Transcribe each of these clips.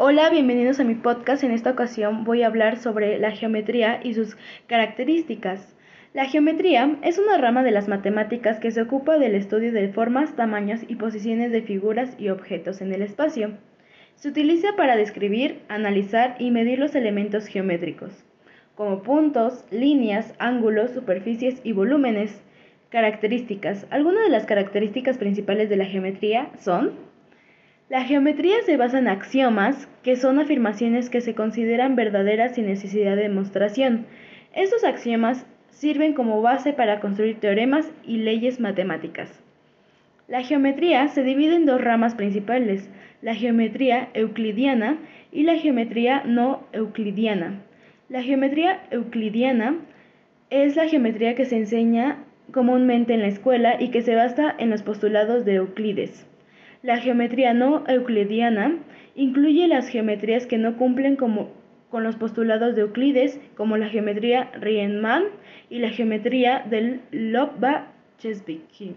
Hola, bienvenidos a mi podcast. En esta ocasión voy a hablar sobre la geometría y sus características. La geometría es una rama de las matemáticas que se ocupa del estudio de formas, tamaños y posiciones de figuras y objetos en el espacio. Se utiliza para describir, analizar y medir los elementos geométricos, como puntos, líneas, ángulos, superficies y volúmenes. Características. Algunas de las características principales de la geometría son la geometría se basa en axiomas, que son afirmaciones que se consideran verdaderas sin necesidad de demostración. Estos axiomas sirven como base para construir teoremas y leyes matemáticas. La geometría se divide en dos ramas principales, la geometría euclidiana y la geometría no euclidiana. La geometría euclidiana es la geometría que se enseña comúnmente en la escuela y que se basa en los postulados de Euclides. La geometría no euclidiana incluye las geometrías que no cumplen con los postulados de Euclides, como la geometría Riemann y la geometría del Lobachevsky.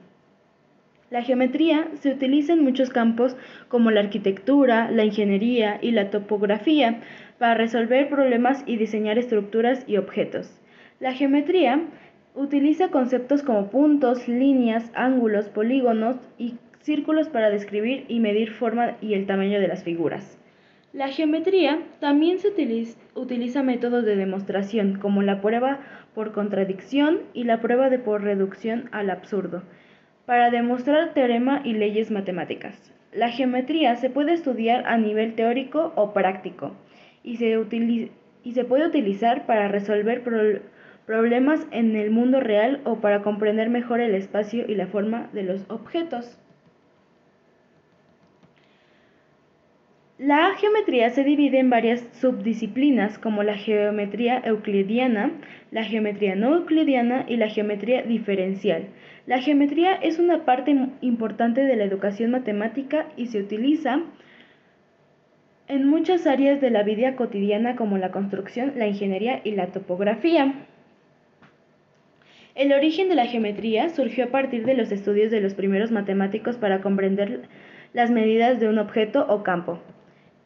La geometría se utiliza en muchos campos como la arquitectura, la ingeniería y la topografía para resolver problemas y diseñar estructuras y objetos. La geometría utiliza conceptos como puntos, líneas, ángulos, polígonos y círculos para describir y medir forma y el tamaño de las figuras. La geometría también utiliza, métodos de demostración como la prueba por contradicción y la prueba por reducción al absurdo para demostrar teorema y leyes matemáticas. La geometría se puede estudiar a nivel teórico o práctico y se puede utilizar para resolver problemas en el mundo real o para comprender mejor el espacio y la forma de los objetos. La geometría se divide en varias subdisciplinas como la geometría euclidiana, la geometría no euclidiana y la geometría diferencial. La geometría es una parte importante de la educación matemática y se utiliza en muchas áreas de la vida cotidiana como la construcción, la ingeniería y la topografía. El origen de la geometría surgió a partir de los estudios de los primeros matemáticos para comprender las medidas de un objeto o campo.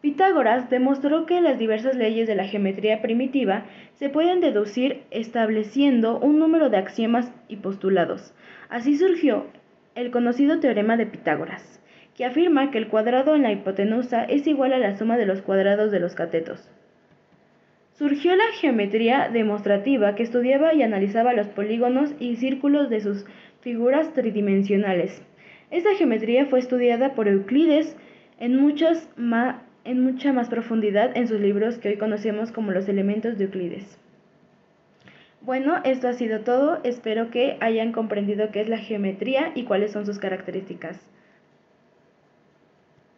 Pitágoras demostró que las diversas leyes de la geometría primitiva se pueden deducir estableciendo un número de axiomas y postulados. Así surgió el conocido teorema de Pitágoras, que afirma que el cuadrado en la hipotenusa es igual a la suma de los cuadrados de los catetos. Surgió la geometría demostrativa que estudiaba y analizaba los polígonos y círculos de sus figuras tridimensionales. Esta geometría fue estudiada por Euclides en muchas más en mucha más profundidad en sus libros que hoy conocemos como los elementos de Euclides. Bueno, esto ha sido todo. Espero que hayan comprendido qué es la geometría y cuáles son sus características.